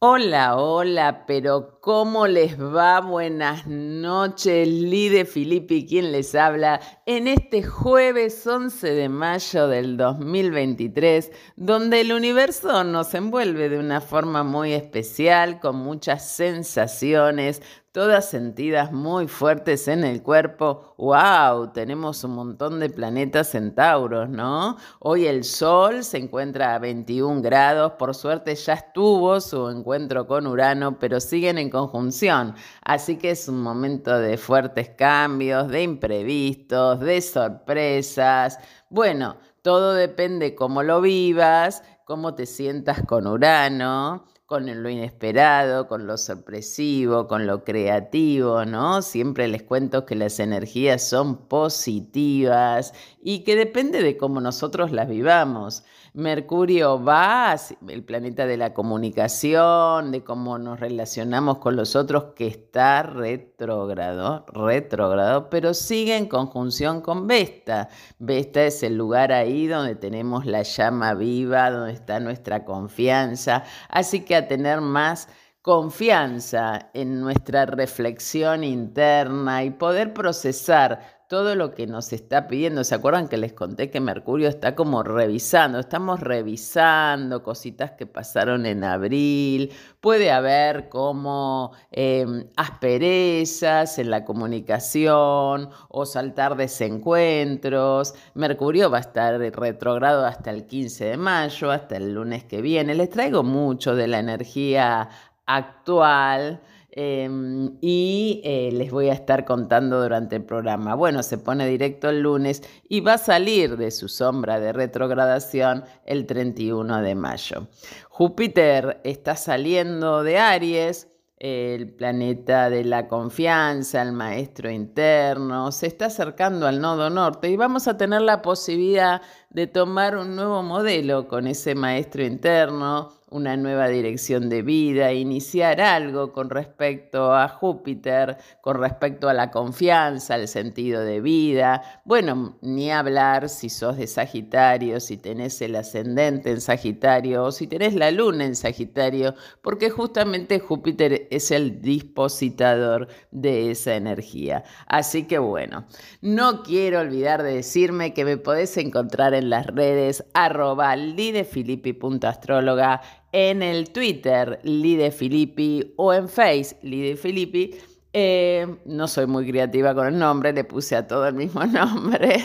Hola, hola, pero ¿cómo les va? Buenas noches, Lide Filippi, quien les habla, en este jueves 11 de mayo del 2023, donde el universo nos envuelve de una forma muy especial, con muchas sensaciones, todas sentidas muy fuertes en el cuerpo. ¡Wow! Tenemos un montón de planetas centauros, ¿no? Hoy el Sol se encuentra a 21 grados, por suerte ya estuvo su encuentro con Urano, pero siguen en conjunción, así que es un momento de fuertes cambios, de imprevistos, de sorpresas. Bueno, todo depende cómo lo vivas, cómo te sientas con Urano con lo inesperado, con lo sorpresivo, con lo creativo, ¿no? Siempre les cuento que las energías son positivas y que depende de cómo nosotros las vivamos. Mercurio va, el planeta de la comunicación, de cómo nos relacionamos con los otros, que está retrógrado, retrógrado, pero sigue en conjunción con Vesta. Vesta es el lugar ahí donde tenemos la llama viva, donde está nuestra confianza. Así que a tener más confianza en nuestra reflexión interna y poder procesar todo lo que nos está pidiendo. ¿Se acuerdan que les conté que Mercurio está como revisando? Estamos revisando cositas que pasaron en abril. Puede haber como em, asperezas en la comunicación o saltar desencuentros. Mercurio va a estar retrogrado hasta el 15 de mayo, hasta el lunes que viene. Les traigo mucho de la energía actual. Em, y eh, les voy a estar contando durante el programa. Bueno, se pone directo el lunes y va a salir de su sombra de retrogradación el 31 de mayo. Júpiter está saliendo de Aries, el planeta de la confianza, el maestro interno, se está acercando al nodo norte y vamos a tener la posibilidad de tomar un nuevo modelo con ese maestro interno, una nueva dirección de vida, iniciar algo con respecto a Júpiter, con respecto a la confianza, al sentido de vida. Bueno, ni hablar si sos de Sagitario, si tenés el ascendente en Sagitario o si tenés la luna en Sagitario, porque justamente Júpiter es el dispositador de esa energía. Así que bueno, no quiero olvidar de decirme que me podés encontrar en las redes arroba lidefilippi.astróloga en el Twitter Lide Filippi o en Face Lide Filippi. Eh, no soy muy creativa con el nombre, le puse a todo el mismo nombre.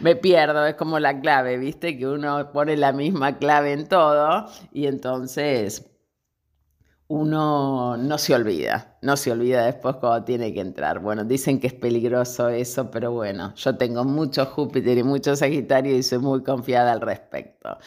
Me pierdo, es como la clave, ¿viste? Que uno pone la misma clave en todo y entonces uno no se olvida, no se olvida después cuando tiene que entrar. Bueno, dicen que es peligroso eso, pero bueno, yo tengo mucho Júpiter y mucho Sagitario y soy muy confiada al respecto.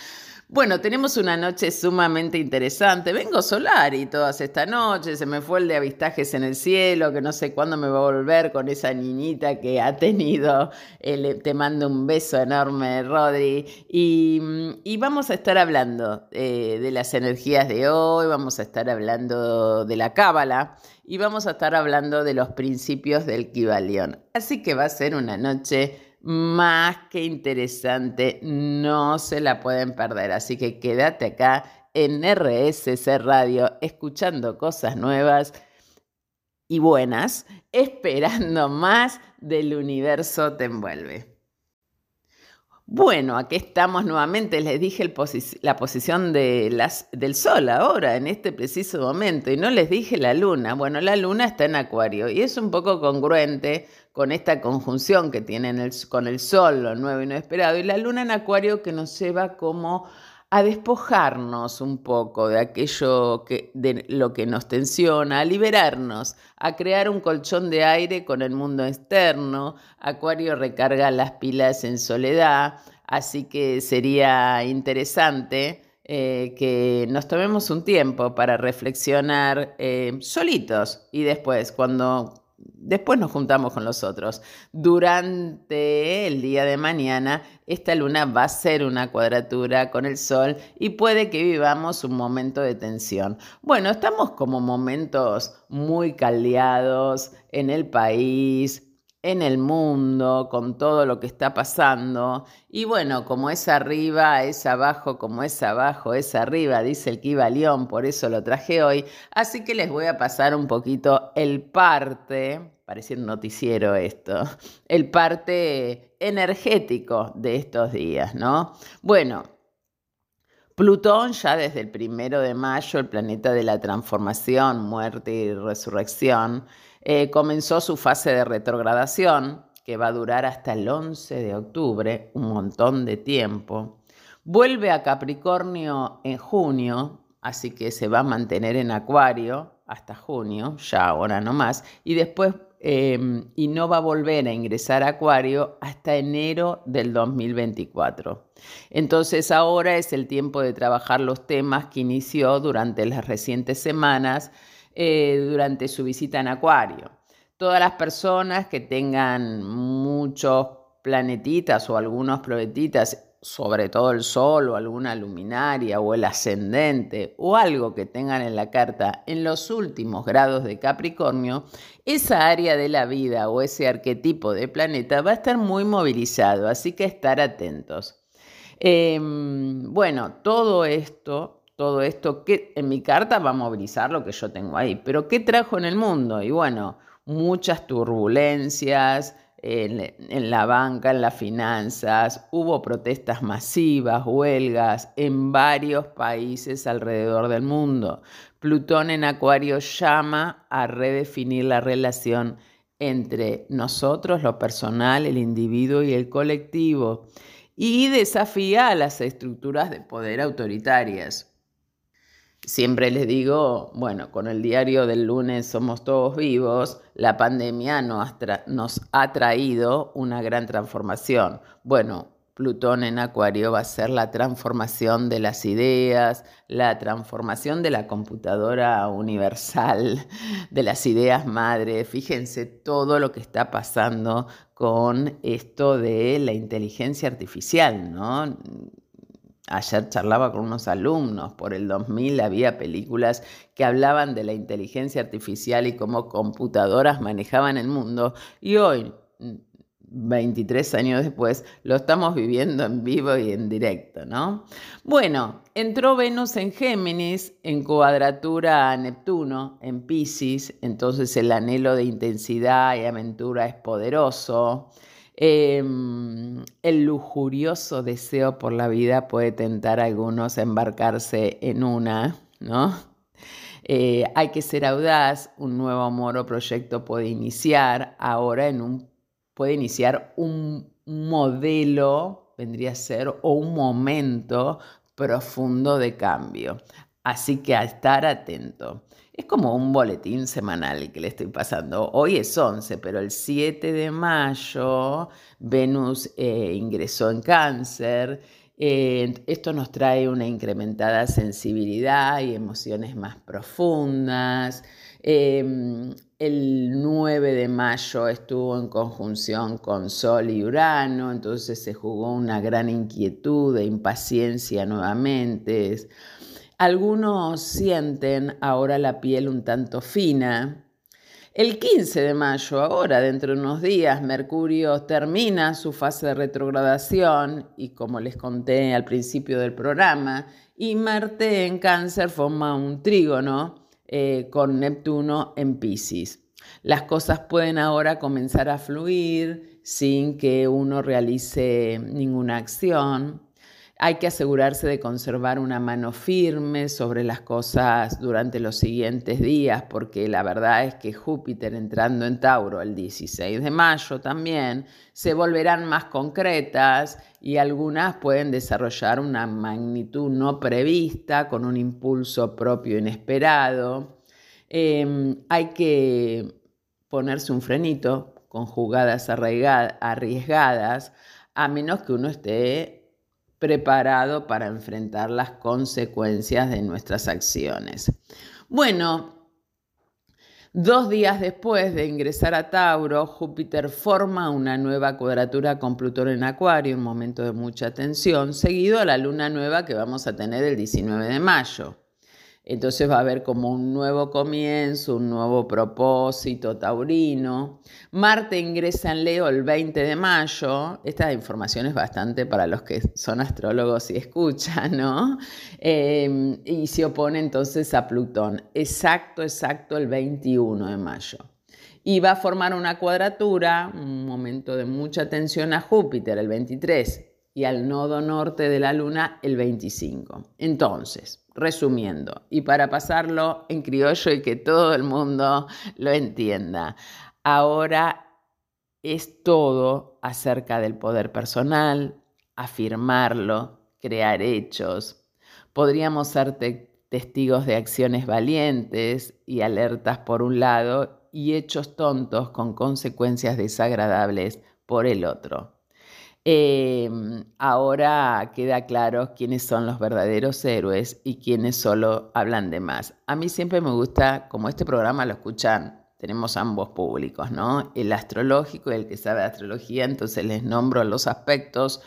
Bueno, tenemos una noche sumamente interesante. Vengo solar y todas esta noche. Se me fue el de avistajes en el cielo, que no sé cuándo me va a volver con esa niñita que ha tenido. te mando un beso enorme, Rodri. Y, vamos a estar hablando eh, de las energías de hoy, vamos a estar hablando de la cábala y vamos a estar hablando de los principios del Kibalión. Así que va a ser una noche más que interesante, no se la pueden perder. Así que quédate acá en RSC Radio escuchando cosas nuevas y buenas, esperando más del universo te envuelve. Bueno, aquí estamos nuevamente, les dije la posición de las, del Sol ahora, en este preciso momento, y no les dije la Luna. Bueno, la Luna está en Acuario y es un poco congruente con esta conjunción que tienen con el Sol, lo nuevo y no esperado, y la Luna en Acuario que nos lleva como a despojarnos un poco de aquello que, de lo que nos tensiona, a liberarnos, a crear un colchón de aire con el mundo externo. Acuario recarga las pilas en soledad, así que sería interesante eh, que nos tomemos un tiempo para reflexionar eh, solitos y después, cuando Después nos juntamos con los otros. Durante el día de mañana, esta luna va a ser una cuadratura con el sol y puede que vivamos un momento de tensión. Bueno, estamos como momentos muy caldeados en el país, en el mundo, con todo lo que está pasando. Y bueno, como es arriba, es abajo, como es abajo, es arriba, dice el Kiva por eso lo traje hoy. Así que les voy a pasar un poquito el parte, parece un noticiero esto, el parte energético de estos días, ¿no? Bueno. Plutón ya desde el primero de mayo, el planeta de la transformación, muerte y resurrección, eh, comenzó su fase de retrogradación, que va a durar hasta el 11 de octubre, un montón de tiempo. Vuelve a Capricornio en junio, así que se va a mantener en Acuario hasta junio, ya ahora no más, y después em, y no va a volver a ingresar a Acuario hasta enero del 2024. Entonces ahora es el tiempo de trabajar los temas que inició durante las recientes semanas eh, durante su visita en Acuario. Todas las personas que tengan muchos planetitas o algunos planetitas, sobre todo el Sol o alguna luminaria o el ascendente o algo que tengan en la carta en los últimos grados de Capricornio, esa área de la vida o ese arquetipo de planeta va a estar muy movilizado, así que estar atentos. Em, bueno, todo esto todo esto que en mi carta va a movilizar lo que yo tengo ahí. Pero ¿qué trajo en el mundo? Y bueno, muchas turbulencias en, la banca, en las finanzas, hubo protestas masivas, huelgas en varios países alrededor del mundo. Plutón en Acuario llama a redefinir la relación entre nosotros, lo personal, el individuo y el colectivo, y desafía a las estructuras de poder autoritarias. Siempre les digo, bueno, con el diario del lunes Somos Todos Vivos, la pandemia nos, ha traído una gran transformación. Bueno, Plutón en Acuario va a ser la transformación de las ideas, la transformación de la computadora universal, de las ideas madres. Fíjense todo lo que está pasando con esto de la inteligencia artificial, ¿no? Ayer charlaba con unos alumnos, por el 2000 había películas que hablaban de la inteligencia artificial y cómo computadoras manejaban el mundo y hoy, 23 años después, lo estamos viviendo en vivo y en directo, ¿no? Bueno, entró Venus en Géminis, en cuadratura a Neptuno, en Pisces, entonces el anhelo de intensidad y aventura es poderoso. Em, el lujurioso deseo por la vida puede tentar a algunos a embarcarse en una, ¿no? Eh, hay que ser audaz, un nuevo amor o proyecto puede iniciar ahora en un, puede iniciar un modelo, vendría a ser, o un momento profundo de cambio. Así que a estar atento. Es como un boletín semanal que le estoy pasando. Hoy es 11, pero el 7 de mayo Venus eh, ingresó en cáncer. Eh, esto nos trae una incrementada sensibilidad y emociones más profundas. Em, el 9 de mayo estuvo en conjunción con Sol y Urano, entonces se jugó una gran inquietud e impaciencia nuevamente. Algunos sienten ahora la piel un tanto fina. El 15 de mayo, ahora dentro de unos días, Mercurio termina su fase de retrogradación y como les conté al principio del programa, y Marte en cáncer forma un trígono eh, con Neptuno en Pisces. Las cosas pueden ahora comenzar a fluir sin que uno realice ninguna acción. Hay que asegurarse de conservar una mano firme sobre las cosas durante los siguientes días, porque la verdad es que Júpiter entrando en Tauro el 16 de mayo también, se volverán más concretas y algunas pueden desarrollar una magnitud no prevista con un impulso propio inesperado. Em, hay que ponerse un frenito con jugadas arriesgadas, a menos que uno esté preparado para enfrentar las consecuencias de nuestras acciones. Bueno, Dos días después de ingresar a Tauro, Júpiter forma una nueva cuadratura con Plutón en Acuario, un momento de mucha tensión, seguido a la luna nueva que vamos a tener el 19 de mayo. Entonces va a haber como un nuevo comienzo, un nuevo propósito taurino. Marte ingresa en Leo el 20 de mayo. Esta información es bastante para los que son astrólogos y escuchan, ¿no? Em, y se opone entonces a Plutón. Exacto, exacto el 21 de mayo. Y va a formar una cuadratura, un momento de mucha tensión a Júpiter el 23 y al nodo norte de la Luna el 25. Entonces, resumiendo, y para pasarlo en criollo y que todo el mundo lo entienda, ahora es todo acerca del poder personal, afirmarlo, crear hechos. Podríamos ser testigos de acciones valientes y alertas por un lado y hechos tontos con consecuencias desagradables por el otro. Em, ahora queda claro quiénes son los verdaderos héroes y quiénes solo hablan de más. A mí siempre me gusta, como este programa lo escuchan, tenemos ambos públicos, ¿no? El astrológico y el que sabe de astrología, entonces les nombro los aspectos.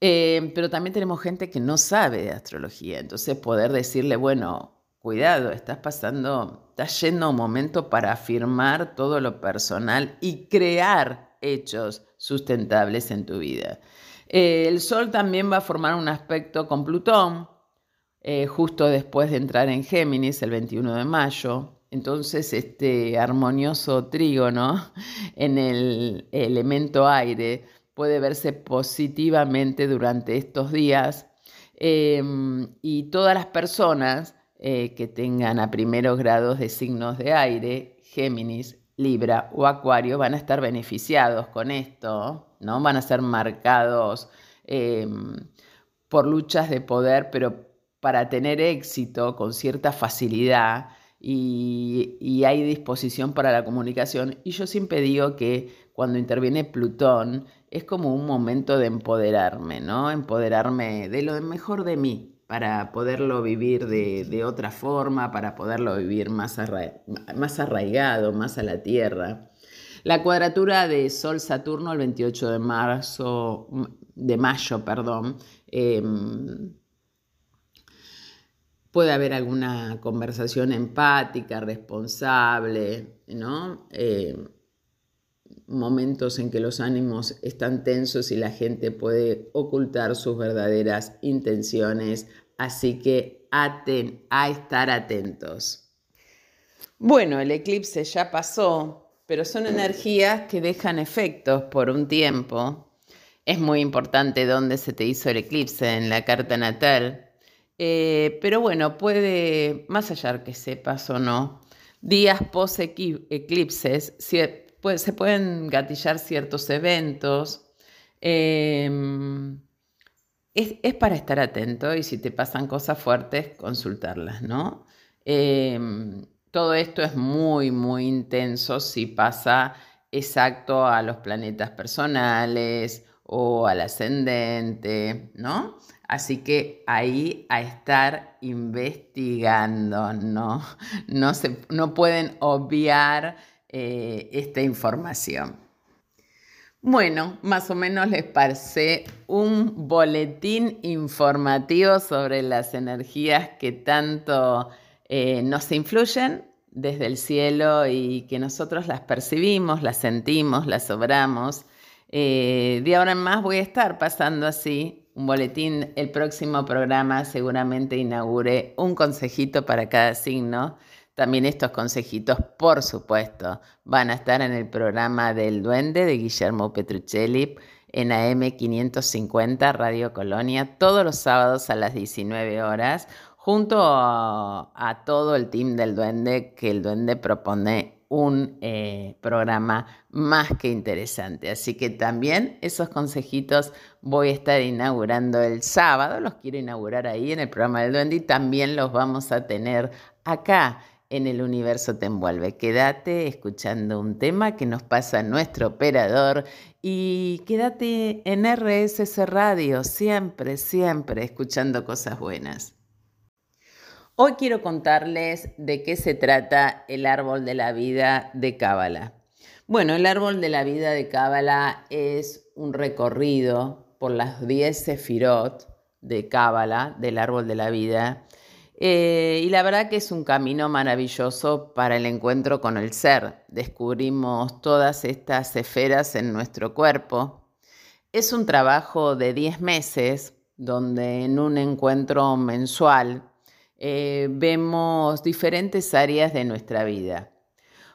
Em, pero también tenemos gente que no sabe de astrología, entonces poder decirle, bueno, cuidado, estás pasando, estás yendo a un momento para afirmar todo lo personal y crear hechos sustentables en tu vida. Eh, el Sol también va a formar un aspecto con Plutón, eh, justo después de entrar en Géminis, el 21 de mayo. Entonces, este armonioso trígono en el elemento aire puede verse positivamente durante estos días em, y todas las personas eh, que tengan a primeros grados de signos de aire, Géminis, Libra o Acuario van a estar beneficiados con esto, ¿no? Van a ser marcados em, por luchas de poder, pero para tener éxito con cierta facilidad y, y, hay disposición para la comunicación. Y yo siempre digo que cuando interviene Plutón es como un momento de empoderarme, ¿no? Empoderarme de lo mejor de mí, para poderlo vivir de, otra forma, para poderlo vivir más, más arraigado, más a la tierra. La cuadratura de Sol-Saturno el 28 de marzo, de mayo, perdón, em, puede haber alguna conversación empática, responsable, ¿no? Em, momentos en que los ánimos están tensos y la gente puede ocultar sus verdaderas intenciones, así que aten a estar atentos. Bueno, el eclipse ya pasó, pero son energías que dejan efectos por un tiempo. Es muy importante dónde se te hizo el eclipse en la carta natal. Eh, pero bueno, puede, más allá que sepas o no, días post eclipses, se pueden gatillar ciertos eventos. Em, es, para estar atento y si te pasan cosas fuertes, consultarlas, ¿no? Em, todo esto es muy, muy intenso si pasa exacto a los planetas personales o al ascendente, ¿no? Así que ahí a estar investigando, ¿no? No, se, no pueden obviar eh, esta información. Bueno, más o menos les pasé un boletín informativo sobre las energías que tanto eh, nos influyen desde el cielo y que nosotros las percibimos, las sentimos, las obramos. Eh, de ahora en más voy a estar pasando así un boletín. El próximo programa seguramente inaugure un consejito para cada signo también estos consejitos, por supuesto, van a estar en el programa del Duende de Guillermo Petruccelli en AM 550 Radio Colonia todos los sábados a las 19 horas, junto a, todo el team del Duende, que el Duende propone un eh, programa más que interesante. Así que también esos consejitos voy a estar inaugurando el sábado, los quiero inaugurar ahí en el programa del Duende y también los vamos a tener acá en el universo te envuelve. Quédate escuchando un tema que nos pasa nuestro operador y quédate en RSS Radio, siempre, siempre escuchando cosas buenas. Hoy quiero contarles de qué se trata el árbol de la vida de Cábala. Bueno, el árbol de la vida de Cábala es un recorrido por las 10 sefirot de Cábala, del árbol de la vida, Eh, y la verdad que es un camino maravilloso para el encuentro con el ser. Descubrimos todas estas esferas en nuestro cuerpo. Es un trabajo de 10 meses donde en un encuentro mensual eh, vemos diferentes áreas de nuestra vida.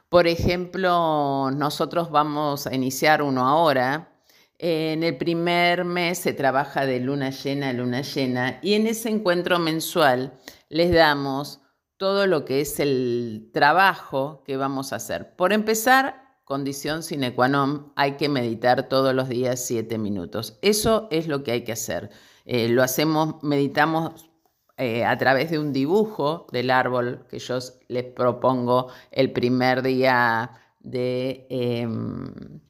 Por ejemplo, nosotros vamos a iniciar uno ahora. En el primer mes se trabaja de luna llena a luna llena y en ese encuentro mensual les damos todo lo que es el trabajo que vamos a hacer. Por empezar, condición sine qua non, hay que meditar todos los días siete minutos. Eso es lo que hay que hacer. Eh, lo hacemos, meditamos eh, a través de un dibujo del árbol que yo les propongo el primer día de, em,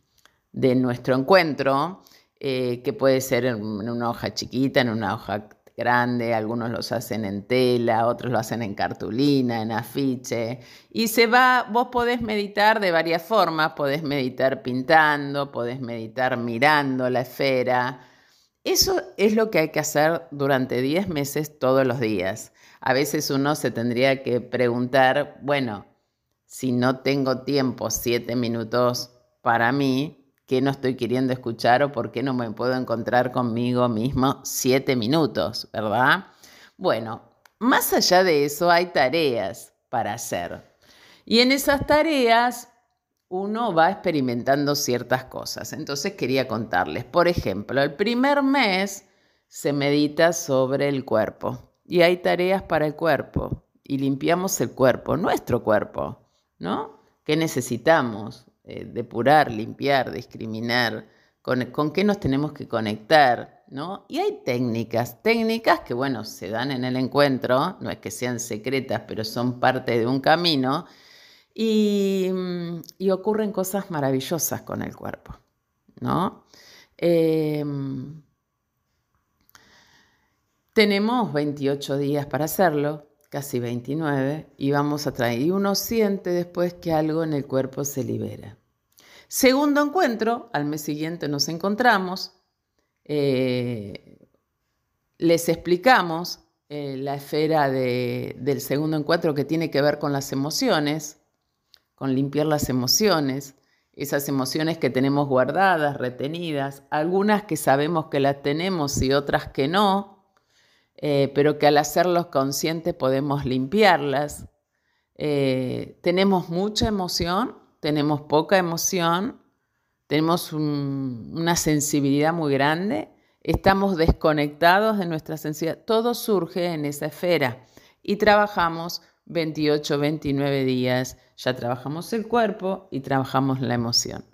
de nuestro encuentro, eh, que puede ser en una hoja chiquita, en una hoja grande, algunos los hacen en tela, otros lo hacen en cartulina, en afiche. Y se va, vos podés meditar de varias formas, podés meditar pintando, podés meditar mirando la esfera. Eso es lo que hay que hacer durante 10 meses todos los días. A veces uno se tendría que preguntar, bueno, si no tengo tiempo, 7 minutos para mí, qué no estoy queriendo escuchar o por qué no me puedo encontrar conmigo mismo siete minutos, ¿verdad? Bueno, más allá de eso hay tareas para hacer. Y en esas tareas uno va experimentando ciertas cosas. Entonces quería contarles, por ejemplo, el primer mes se medita sobre el cuerpo y hay tareas para el cuerpo y limpiamos el cuerpo, nuestro cuerpo, ¿no? ¿Qué necesitamos? Eh, depurar, limpiar, discriminar, con, qué nos tenemos que conectar, ¿no? Y hay técnicas, técnicas que, bueno, se dan en el encuentro, no es que sean secretas, pero son parte de un camino, y, ocurren cosas maravillosas con el cuerpo, ¿no? Em, tenemos 28 días para hacerlo, casi 29, y vamos a traer, y uno siente después que algo en el cuerpo se libera. Segundo encuentro, al mes siguiente nos encontramos, eh, les explicamos eh, la esfera del segundo encuentro que tiene que ver con las emociones, con limpiar las emociones, esas emociones que tenemos guardadas, retenidas, algunas que sabemos que las tenemos y otras que no, eh, pero que al hacerlos conscientes podemos limpiarlas. tenemos mucha emoción tenemos poca emoción, tenemos una sensibilidad muy grande, estamos desconectados de nuestra sensibilidad. Todo surge en esa esfera y trabajamos 28, 29 días. Ya trabajamos el cuerpo y trabajamos la emoción.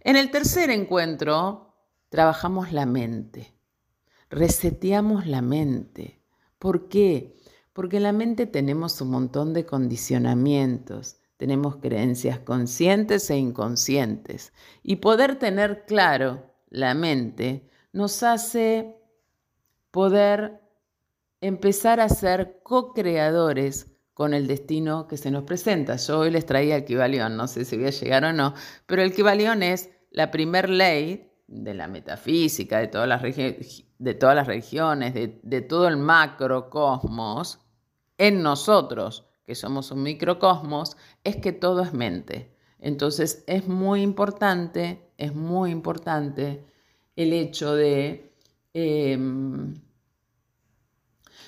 En el tercer encuentro, trabajamos la mente. Reseteamos la mente. ¿Por qué? Porque en la mente tenemos un montón de condicionamientos tenemos creencias conscientes e inconscientes. Y poder tener claro la mente nos hace poder empezar a ser co-creadores con el destino que se nos presenta. Yo hoy les traía el Kibalión, no sé si voy a llegar o no, pero el Kibalión es la primer ley de la metafísica, de todas las, de todas las de todo el macrocosmos en nosotros que somos un microcosmos, es que todo es mente. Entonces es muy importante, es muy importante el hecho de, em,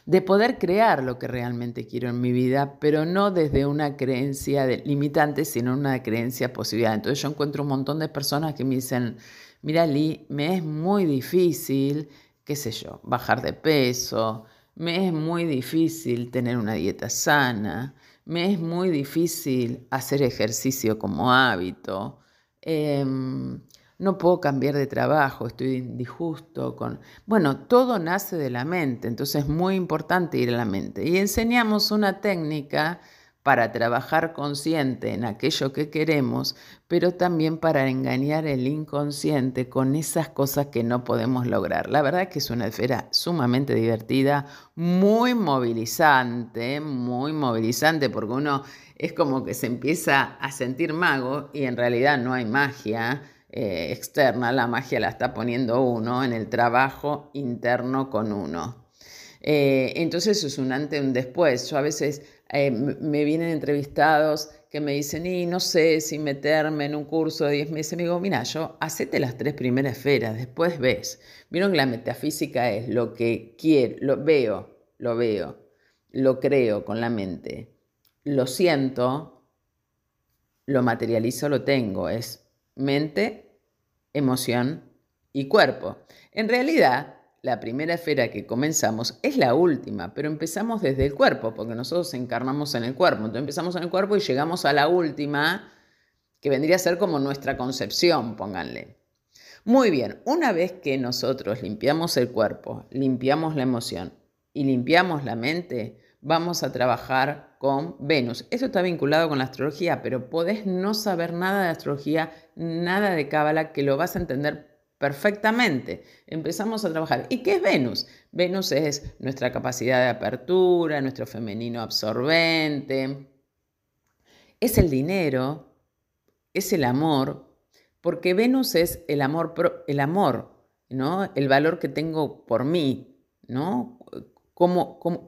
de poder crear lo que realmente quiero en mi vida, pero no desde una creencia limitante, sino una creencia posibilidad. Entonces yo encuentro un montón de personas que me dicen, mira Lee, me es muy difícil, qué sé yo, bajar de peso, me es muy difícil tener una dieta sana, me es muy difícil hacer ejercicio como hábito, em, no puedo cambiar de trabajo, estoy disgusto con... Bueno, todo nace de la mente, entonces es muy importante ir a la mente. Y enseñamos una técnica para trabajar consciente en aquello que queremos, pero también para engañar el inconsciente con esas cosas que no podemos lograr. La verdad es que es una esfera sumamente divertida, muy movilizante, muy movilizante, porque uno es como que se empieza a sentir mago y en realidad no hay magia. Eh, externa, la magia la está poniendo uno en el trabajo interno con uno. Eh, entonces es un antes y un después. Yo a veces eh, me vienen entrevistados que me dicen, y no sé si meterme en un curso de 10 meses. Me digo, mira, yo hacete las tres primeras esferas, después ves. Vieron que la metafísica es lo que quiero, lo veo, lo veo, lo creo con la mente, lo siento, lo materializo, lo tengo. Es mente, emoción y cuerpo. En realidad, la primera esfera que comenzamos es la última, pero empezamos desde el cuerpo, porque nosotros encarnamos en el cuerpo. Entonces empezamos en el cuerpo y llegamos a la última, que vendría a ser como nuestra concepción, pónganle. Muy bien, una vez que nosotros limpiamos el cuerpo, limpiamos la emoción y limpiamos la mente, vamos a trabajar con Venus. Eso está vinculado con la astrología, pero podés no saber nada de astrología, nada de Cábala, que lo vas a entender perfectamente. Empezamos a trabajar. ¿Y qué es Venus? Venus es nuestra capacidad de apertura, nuestro femenino absorbente, es el dinero, es el amor, porque Venus es el amor, el amor, ¿no? El valor que tengo por mí, ¿no?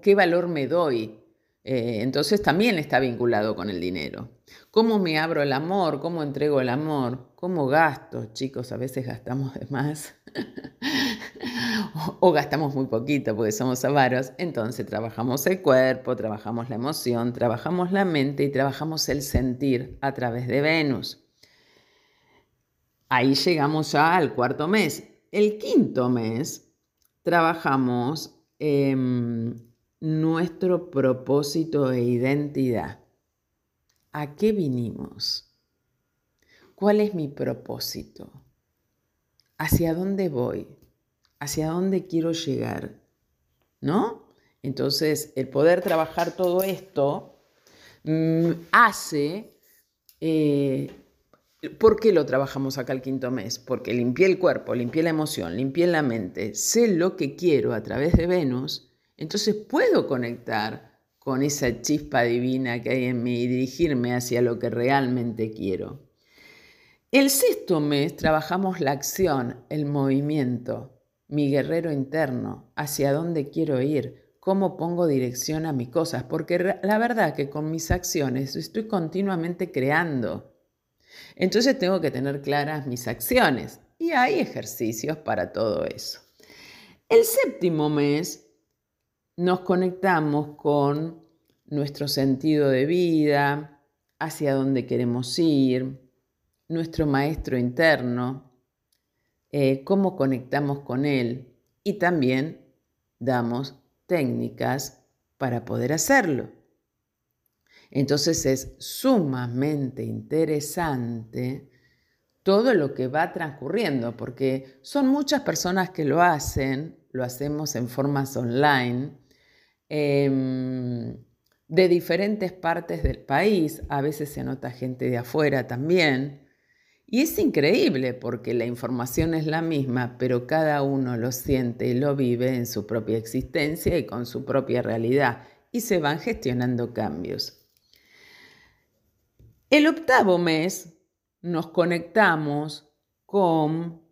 qué valor me doy? Eh, entonces también está vinculado con el dinero. ¿Cómo me abro el amor? ¿Cómo entrego el amor? ¿Cómo gasto? Chicos, a veces gastamos de más o, gastamos muy poquito porque somos avaros. Entonces trabajamos el cuerpo, trabajamos la emoción, trabajamos la mente y trabajamos el sentir a través de Venus. Ahí llegamos ya al cuarto mes. El quinto mes trabajamos nuestro propósito e identidad. ¿A qué vinimos? ¿Cuál es mi propósito? ¿Hacia dónde voy? ¿Hacia dónde quiero llegar? ¿No? Entonces, el poder trabajar todo esto mm, hace... Eh, ¿Por qué lo trabajamos acá el quinto mes? Porque limpié el cuerpo, limpié la emoción, limpié la mente, sé lo que quiero a través de Venus entonces puedo conectar con esa chispa divina que hay en mí y dirigirme hacia lo que realmente quiero. El sexto mes trabajamos la acción, el movimiento, mi guerrero interno, hacia dónde quiero ir, cómo pongo dirección a mis cosas, porque la verdad que con mis acciones estoy continuamente creando. Entonces tengo que tener claras mis acciones y hay ejercicios para todo eso. El séptimo mes nos conectamos con nuestro sentido de vida, hacia dónde queremos ir, nuestro maestro interno, eh, cómo conectamos con él y también damos técnicas para poder hacerlo. Entonces es sumamente interesante todo lo que va transcurriendo, porque son muchas personas que lo hacen, lo hacemos en formas online, Em, de diferentes partes del país, a veces se nota gente de afuera también. Y es increíble porque la información es la misma, pero cada uno lo siente y lo vive en su propia existencia y con su propia realidad y se van gestionando cambios. El octavo mes nos conectamos con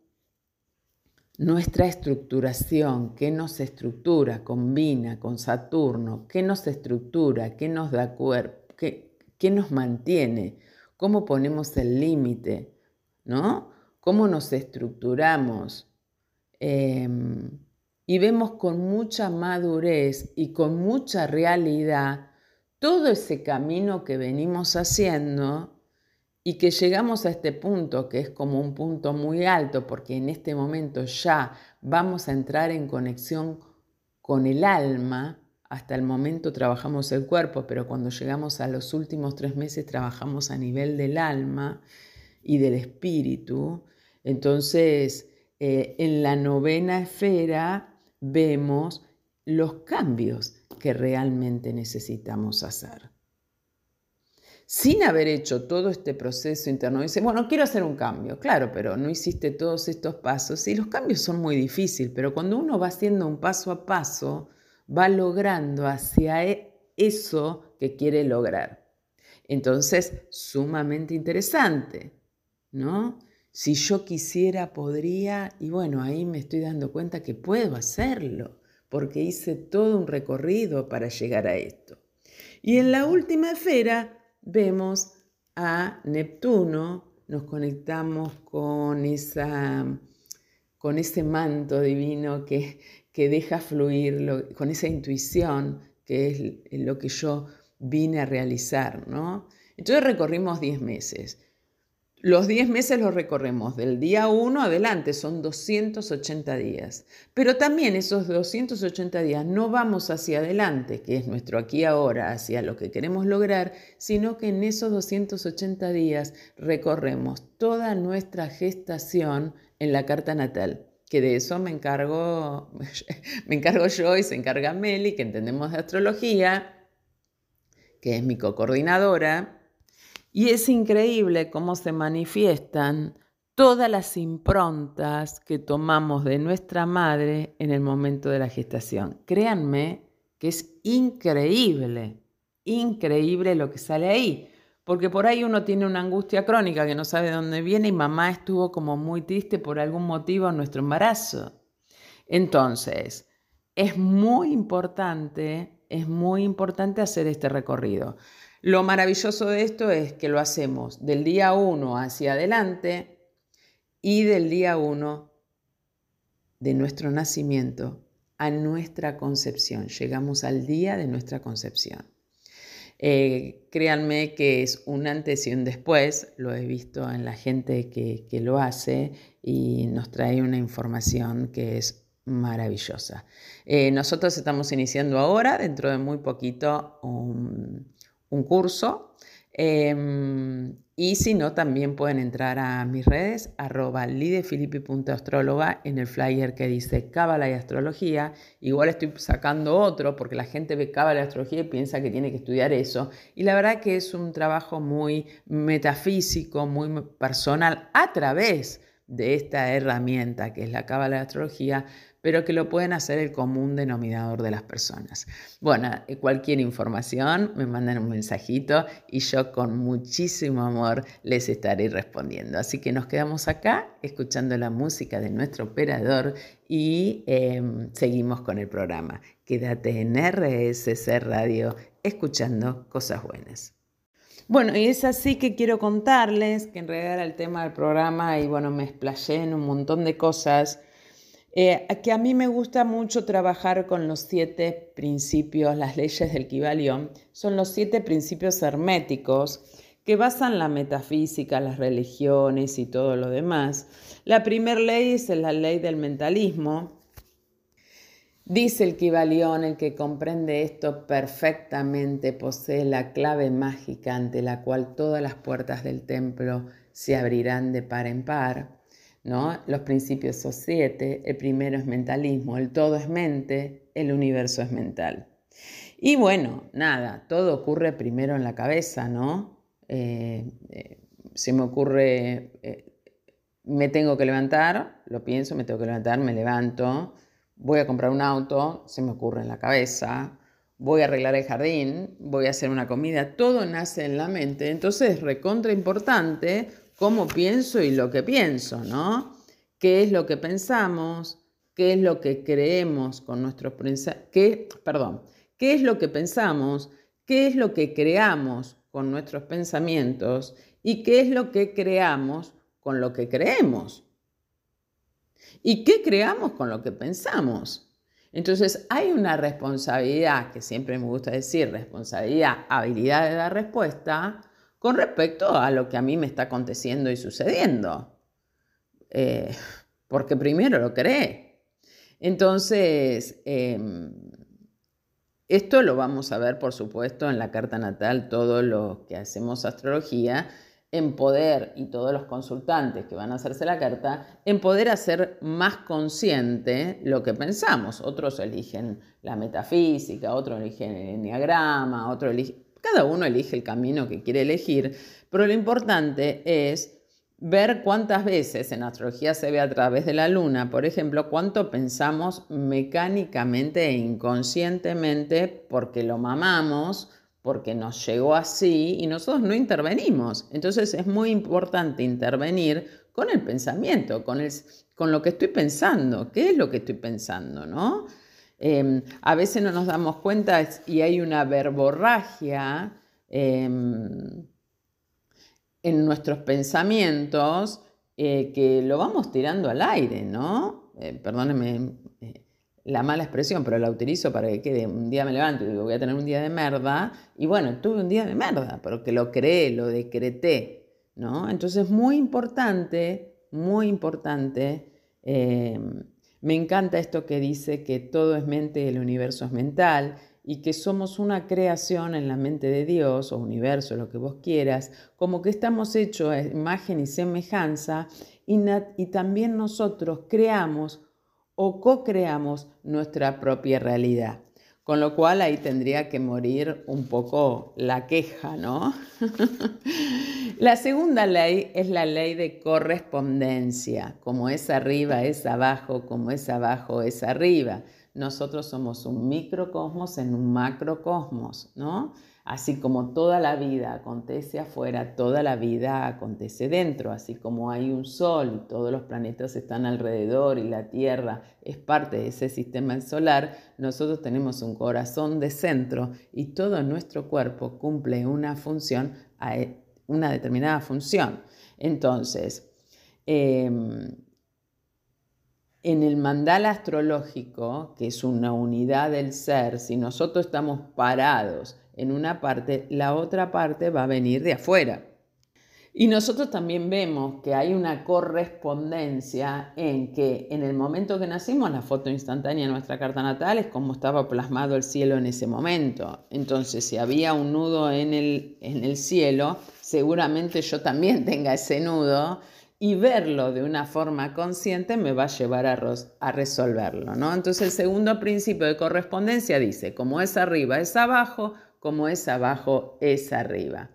nuestra estructuración, qué nos estructura, combina con Saturno, qué nos estructura, qué nos da cuerpo, qué, nos mantiene, cómo ponemos el límite, ¿no? Cómo nos estructuramos. Em, y vemos con mucha madurez y con mucha realidad todo ese camino que venimos haciendo y que llegamos a este punto, que es como un punto muy alto, porque en este momento ya vamos a entrar en conexión con el alma, hasta el momento trabajamos el cuerpo, pero cuando llegamos a los últimos tres meses trabajamos a nivel del alma y del espíritu. Entonces, eh, en la novena esfera vemos los cambios que realmente necesitamos hacer sin haber hecho todo este proceso interno, dice, bueno, quiero hacer un cambio, claro, pero no hiciste todos estos pasos y los cambios son muy difíciles, pero cuando uno va haciendo un paso a paso, va logrando hacia e, eso que quiere lograr. Entonces, sumamente interesante, ¿no? Si yo quisiera, podría, y bueno, ahí me estoy dando cuenta que puedo hacerlo, porque hice todo un recorrido para llegar a esto. Y en la última esfera vemos a Neptuno, nos conectamos con, esa, con ese manto divino que, que deja fluir, con esa intuición que es lo que yo vine a realizar, ¿no? Entonces recorrimos 10 meses. Los 10 meses los recorremos del día 1 adelante, son 280 días. Pero también esos 280 días no vamos hacia adelante, que es nuestro aquí ahora, hacia lo que queremos lograr, sino que en esos 280 días recorremos toda nuestra gestación en la carta natal que de eso me encargo, me encargo yo y se encarga Meli, que entendemos de astrología, que es mi co-coordinadora, y es increíble cómo se manifiestan todas las improntas que tomamos de nuestra madre en el momento de la gestación. Créanme que es increíble, increíble lo que sale ahí. Porque por ahí uno tiene una angustia crónica que no sabe de dónde viene y mamá estuvo como muy triste por algún motivo en nuestro embarazo. Entonces, es muy importante, es muy importante hacer este recorrido. Lo maravilloso de esto es que lo hacemos del día 1 hacia adelante y del día 1 de nuestro nacimiento a nuestra concepción. Llegamos al día de nuestra concepción. Eh, créanme que es un antes y un después, lo he visto en la gente que, lo hace y nos trae una información que es maravillosa. Eh, nosotros estamos iniciando ahora, dentro de muy poquito, un, un curso. Em, y si no, también pueden entrar a mis redes, arroba lidefilippi.astróloga, en el flyer que dice Cábala y Astrología. Igual estoy sacando otro porque la gente ve Cábala y Astrología y piensa que tiene que estudiar eso. Y la verdad que es un trabajo muy metafísico, muy personal, a través de esta herramienta que es la Cábala y Astrología, pero que lo pueden hacer el común denominador de las personas. Bueno, eh, cualquier información me mandan un mensajito y yo con muchísimo amor les estaré respondiendo. Así que nos quedamos acá escuchando la música de nuestro operador y em, seguimos con el programa. Quédate en RSC Radio escuchando cosas buenas. Bueno, y es así que quiero contarles que en realidad era el tema del programa y bueno, me explayé en un montón de cosas eh, que a mí me gusta mucho trabajar con los siete principios, las leyes del Kibalión, son los siete principios herméticos que basan la metafísica, las religiones y todo lo demás. La primera ley es la ley del mentalismo. Dice el Kibalión, el que comprende esto perfectamente posee la clave mágica ante la cual todas las puertas del templo se abrirán de par en par. Los principios son siete, el primero es mentalismo, el todo es mente, el universo es mental. Y bueno, nada, todo ocurre primero en la cabeza, ¿no? Eh, eh, se me ocurre, eh, me tengo que levantar, lo pienso, me tengo que levantar, me levanto, voy a comprar un auto, se me ocurre en la cabeza, voy a arreglar el jardín, voy a hacer una comida, todo nace en la mente, entonces es recontra importante cómo pienso y lo que pienso, ¿no? ¿Qué es lo que pensamos? ¿Qué es lo que creemos con nuestros pensamientos? Perdón, ¿qué es lo que pensamos? ¿Qué es lo que creamos con nuestros pensamientos? ¿Y qué es lo que creamos con lo que creemos? ¿Y qué creamos con lo que pensamos? Entonces hay una responsabilidad, que siempre me gusta decir, responsabilidad, habilidad de dar respuesta, con respecto a lo que a mí me está aconteciendo y sucediendo. Eh, porque primero lo creé. Entonces, em, esto lo vamos a ver, por supuesto, en la carta natal, todos los que hacemos astrología, en poder, y todos los consultantes que van a hacerse la carta, en poder hacer más consciente lo que pensamos. Otros eligen la metafísica, otros eligen el enneagrama, otros eligen cada uno elige el camino que quiere elegir, pero lo importante es ver cuántas veces en astrología se ve a través de la luna, por ejemplo, cuánto pensamos mecánicamente e inconscientemente porque lo mamamos, porque nos llegó así y nosotros no intervenimos. Entonces es muy importante intervenir con el pensamiento, con, el, con lo que estoy pensando. ¿Qué es lo que estoy pensando? ¿no? Em, a veces no nos damos cuenta y hay una verborragia em, en nuestros pensamientos eh, que lo vamos tirando al aire, ¿no? Eh, perdónenme eh, la mala expresión, pero la utilizo para que quede un día me levanto y digo voy a tener un día de merda. Y bueno, tuve un día de merda, pero que lo creé, lo decreté, ¿no? Entonces, muy importante, muy importante. Me encanta esto que dice que todo es mente y el universo es mental y que somos una creación en la mente de Dios o universo, lo que vos quieras, como que estamos hechos a imagen y semejanza y, y también nosotros creamos o co-creamos nuestra propia realidad. Con lo cual ahí tendría que morir un poco la queja, ¿no? la segunda ley es la ley de correspondencia. Como es arriba, es abajo, como es abajo, es arriba nosotros somos un microcosmos en un macrocosmos, ¿no? Así como toda la vida acontece afuera, toda la vida acontece dentro, así como hay un sol y todos los planetas están alrededor y la Tierra es parte de ese sistema solar, nosotros tenemos un corazón de centro y todo nuestro cuerpo cumple una función, una determinada función. Entonces, em, en el mandala astrológico, que es una unidad del ser, si nosotros estamos parados en una parte, la otra parte va a venir de afuera. Y nosotros también vemos que hay una correspondencia en que en el momento que nacimos, la foto instantánea de nuestra carta natal es como estaba plasmado el cielo en ese momento. Entonces, si había un nudo en el, en el cielo, seguramente yo también tenga ese nudo y verlo de una forma consciente me va a llevar a, resolverlo, ¿no? Entonces el segundo principio de correspondencia dice, como es arriba es abajo, como es abajo es arriba.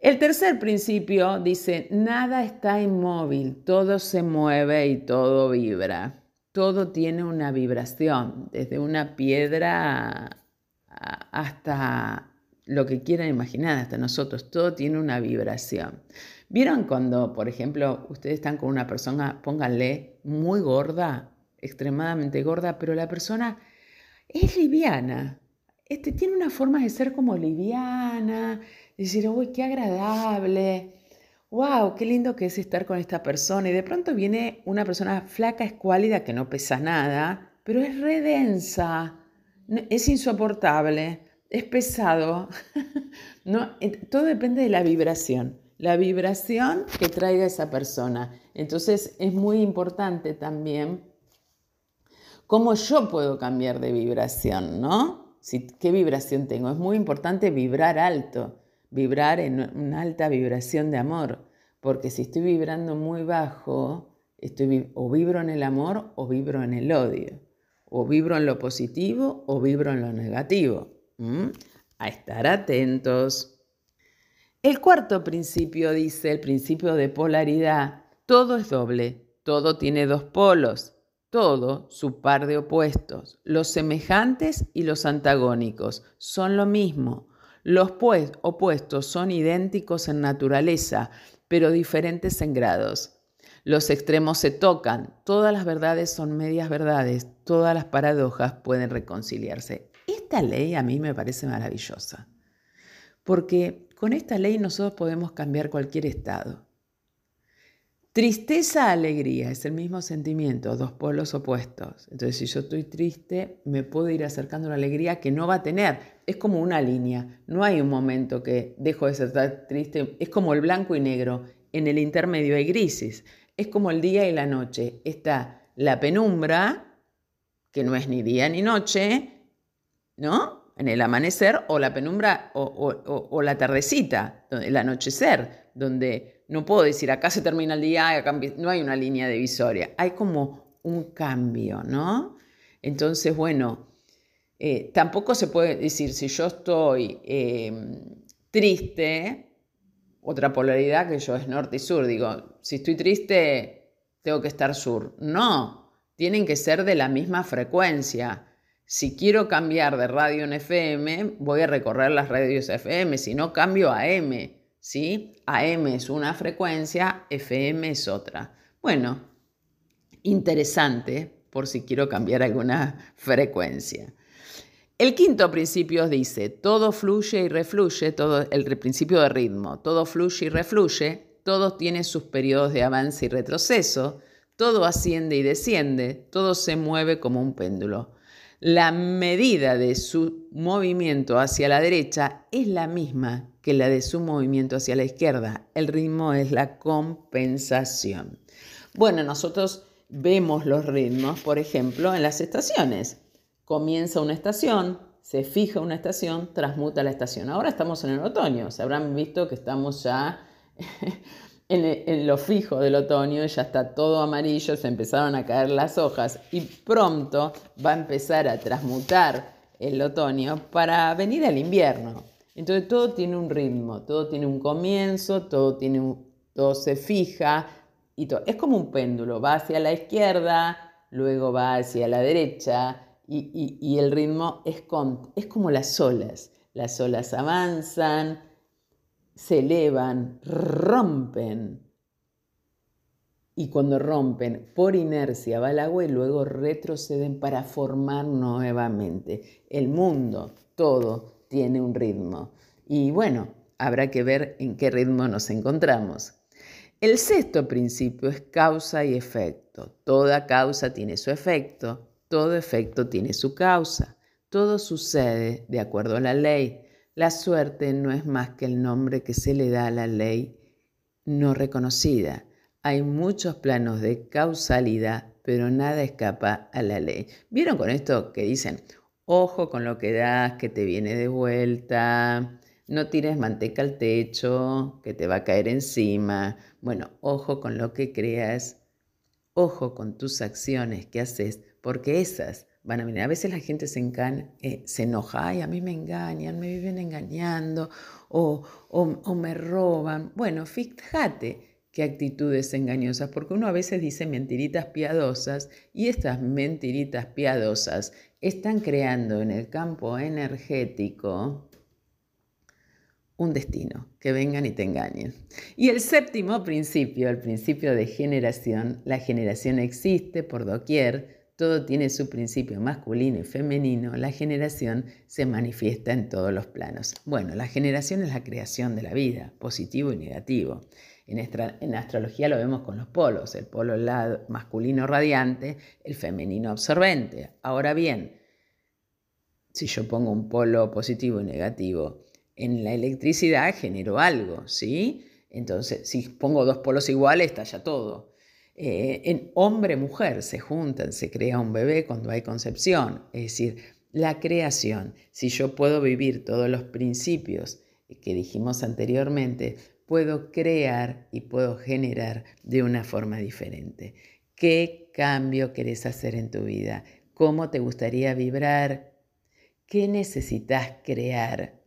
El tercer principio dice, nada está inmóvil, todo se mueve y todo vibra. Todo tiene una vibración, desde una piedra hasta lo que quieran imaginar, hasta nosotros, todo tiene una vibración. ¿Vieron cuando, por ejemplo, ustedes están con una persona, pónganle, muy gorda, extremadamente gorda, pero la persona es liviana? Este, tiene una forma de ser como liviana, decir, uy, qué agradable, wow, qué lindo que es estar con esta persona. Y de pronto viene una persona flaca, escuálida, que no pesa nada, pero es redensa, es insoportable, es pesado. no, todo depende de la vibración la vibración que traiga esa persona. Entonces es muy importante también cómo yo puedo cambiar de vibración, ¿no? ¿Qué vibración tengo? Es muy importante vibrar alto, vibrar en una alta vibración de amor, porque si estoy vibrando muy bajo, estoy, o vibro en el amor o vibro en el odio, o vibro en lo positivo o vibro en lo negativo. A estar atentos. El cuarto principio dice, el principio de polaridad, todo es doble, todo tiene dos polos, todo su par de opuestos. Los semejantes y los antagónicos son lo mismo. Los pues, opuestos son idénticos en naturaleza, pero diferentes en grados. Los extremos se tocan, todas las verdades son medias verdades, todas las paradojas pueden reconciliarse. Esta ley a mí me parece maravillosa, porque con esta ley nosotros podemos cambiar cualquier estado. Tristeza, alegría, es el mismo sentimiento, dos polos opuestos. Entonces, si yo estoy triste, me puedo ir acercando a la alegría que no va a tener. Es como una línea. No hay un momento que dejo de ser triste. Es como el blanco y negro. En el intermedio hay grises. Es como el día y la noche. Está la penumbra, que no es ni día ni noche, ¿no? en el amanecer o la penumbra o, la tardecita, el anochecer, donde no puedo decir acá se termina el día, no hay una línea divisoria, hay como un cambio, ¿no? Entonces, bueno, eh, tampoco se puede decir si yo estoy em, triste, otra polaridad que yo es norte y sur, digo, si estoy triste, tengo que estar sur. No, tienen que ser de la misma frecuencia. Si quiero cambiar de radio en FM, voy a recorrer las radios FM, si no cambio a M, ¿sí? AM es una frecuencia, FM es otra. Bueno, interesante, por si quiero cambiar alguna frecuencia. El quinto principio dice, todo fluye y refluye, todo el principio de ritmo, todo fluye y refluye, todo tiene sus periodos de avance y retroceso, todo asciende y desciende, todo se mueve como un péndulo. La medida de su movimiento hacia la derecha es la misma que la de su movimiento hacia la izquierda. El ritmo es la compensación. Bueno, nosotros vemos los ritmos, por ejemplo, en las estaciones. Comienza una estación, se fija una estación, transmuta la estación. Ahora estamos en el otoño, se habrán visto que estamos ya en, lo fijo del otoño, ya está todo amarillo, se empezaron a caer las hojas y pronto va a empezar a transmutar el otoño para venir al invierno. Entonces todo tiene un ritmo, todo tiene un comienzo, todo, tiene todo se fija y todo. Es como un péndulo, va hacia la izquierda, luego va hacia la derecha y, el ritmo es, es como las olas. Las olas avanzan, se elevan, rompen. Y cuando rompen, por inercia va el agua y luego retroceden para formar nuevamente. El mundo, todo, tiene un ritmo. Y bueno, habrá que ver en qué ritmo nos encontramos. El sexto principio es causa y efecto. Toda causa tiene su efecto, todo efecto tiene su causa. Todo sucede de acuerdo a la ley. La suerte no es más que el nombre que se le da a la ley no reconocida. Hay muchos planos de causalidad, pero nada escapa a la ley. ¿Vieron con esto que dicen? Ojo con lo que das, que te viene de vuelta. No tires manteca al techo, que te va a caer encima. Bueno, ojo con lo que creas. Ojo con tus acciones que haces, porque esas van a venir. A veces la gente se, eh, se enoja, ay, a mí me engañan, me viven engañando o, o, me roban. Bueno, fíjate qué actitudes engañosas, porque uno a veces dice mentiritas piadosas y estas mentiritas piadosas están creando en el campo energético un destino, que vengan y te engañen. Y el séptimo principio, el principio de generación, la generación existe por doquier, todo tiene su principio masculino y femenino, la generación se manifiesta en todos los planos. Bueno, la generación es la creación de la vida, positivo y negativo. En, astrología lo vemos con los polos, el polo masculino radiante, el femenino absorbente. Ahora bien, si yo pongo un polo positivo y negativo en la electricidad, genero algo, ¿sí? Entonces, si pongo dos polos iguales, está ya todo. Eh, en hombre-mujer se juntan, se crea un bebé cuando hay concepción. Es decir, la creación, si yo puedo vivir todos los principios que dijimos anteriormente, puedo crear y puedo generar de una forma diferente. ¿Qué cambio querés hacer en tu vida? ¿Cómo te gustaría vibrar? ¿Qué necesitas crear?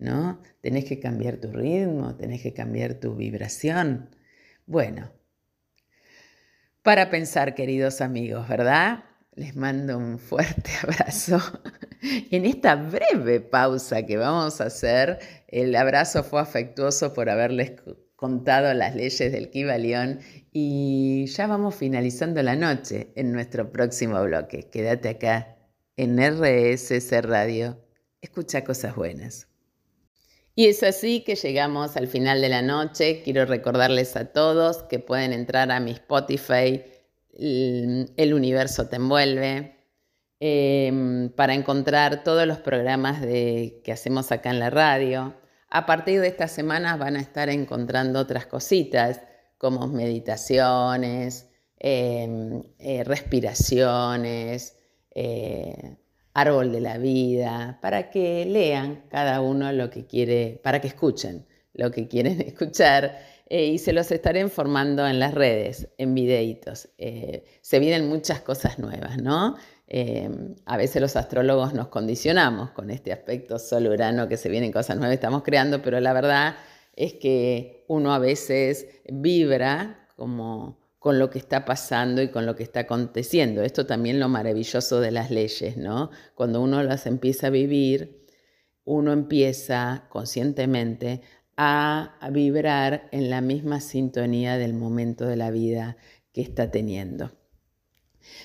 ¿No? Tenés que cambiar tu ritmo, tenés que cambiar tu vibración. Bueno, para pensar, queridos amigos, ¿verdad? Les mando un fuerte abrazo. En esta breve pausa que vamos a hacer, el abrazo fue afectuoso por haberles contado las leyes del Kibalión y ya vamos finalizando la noche en nuestro próximo bloque. Quédate acá en RSS Radio. Escucha cosas buenas. Y es así que llegamos al final de la noche. Quiero recordarles a todos que pueden entrar a mi Spotify, El Universo Te Envuelve, em, para encontrar todos los programas de, que hacemos acá en la radio. A partir de estas semanas van a estar encontrando otras cositas como meditaciones, em, eh, respiraciones, eh, árbol de la vida, para que lean cada uno lo que quiere, para que escuchen lo que quieren escuchar eh, y se los estaré informando en las redes, en videitos. Eh, se vienen muchas cosas nuevas, ¿no? Eh, a veces los astrólogos nos condicionamos con este aspecto sol-urano que se vienen cosas nuevas, estamos creando, pero la verdad es que uno a veces vibra como con lo que está pasando y con lo que está aconteciendo. Esto también lo maravilloso de las leyes, ¿no? Cuando uno las empieza a vivir, uno empieza conscientemente a, vibrar en la misma sintonía del momento de la vida que está teniendo.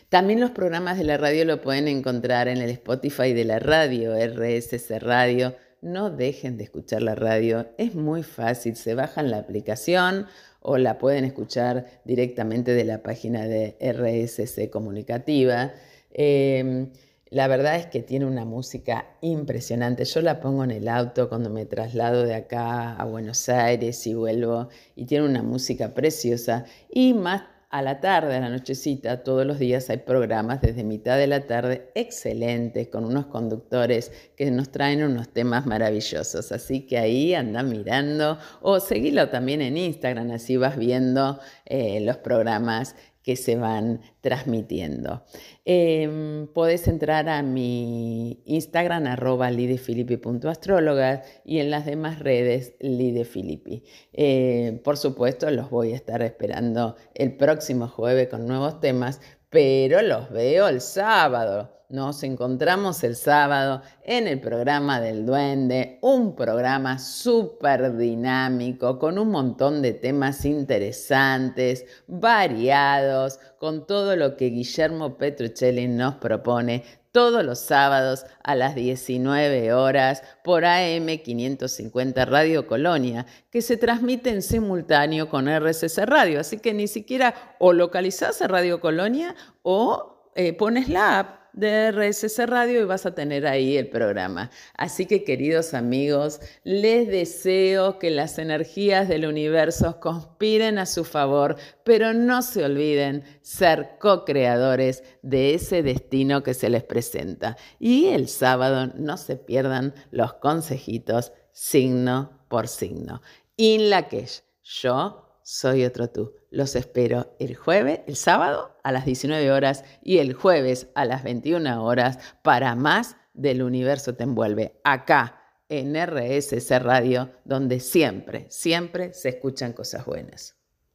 También los programas de la radio lo pueden encontrar en el Spotify de la radio, RSC Radio. No dejen de escuchar la radio, es muy fácil, se bajan la aplicación o la pueden escuchar directamente de la página de RSC Comunicativa. Em, la verdad es que tiene una música impresionante. Yo la pongo en el auto cuando me traslado de acá a Buenos Aires y vuelvo y tiene una música preciosa y más a la tarde, a la nochecita, todos los días hay programas desde mitad de la tarde excelentes, con unos conductores que nos traen unos temas maravillosos. Así que ahí anda mirando o seguilo también en Instagram, así vas viendo eh, los programas que se van transmitiendo. Em, podés entrar a mi Instagram, arroba lidefilippi.astróloga y en las demás redes lidefilippi. Eh, por supuesto, los voy a estar esperando el próximo jueves con nuevos temas, pero los veo el sábado. Nos encontramos el sábado en el programa del Duende, un programa súper dinámico, con un montón de temas interesantes, variados, con todo lo que Guillermo Petruccelli nos propone todos los sábados a las 19 horas por AM 550 Radio Colonia, que se transmite en simultáneo con RCC Radio. Así que ni siquiera o localizás a Radio Colonia o eh, pones la app de RSC Radio y vas a tener ahí el programa. Así que queridos amigos, les deseo que las energías del universo conspiren a su favor, pero no se olviden ser co-creadores de ese destino que se les presenta. Y el sábado no se pierdan los consejitos signo por signo. In la que yo soy otro tú. Los espero el jueves, el sábado a las 19 horas y el jueves a las 21 horas para más del universo te envuelve acá en RSC Radio, donde siempre, siempre se escuchan cosas buenas.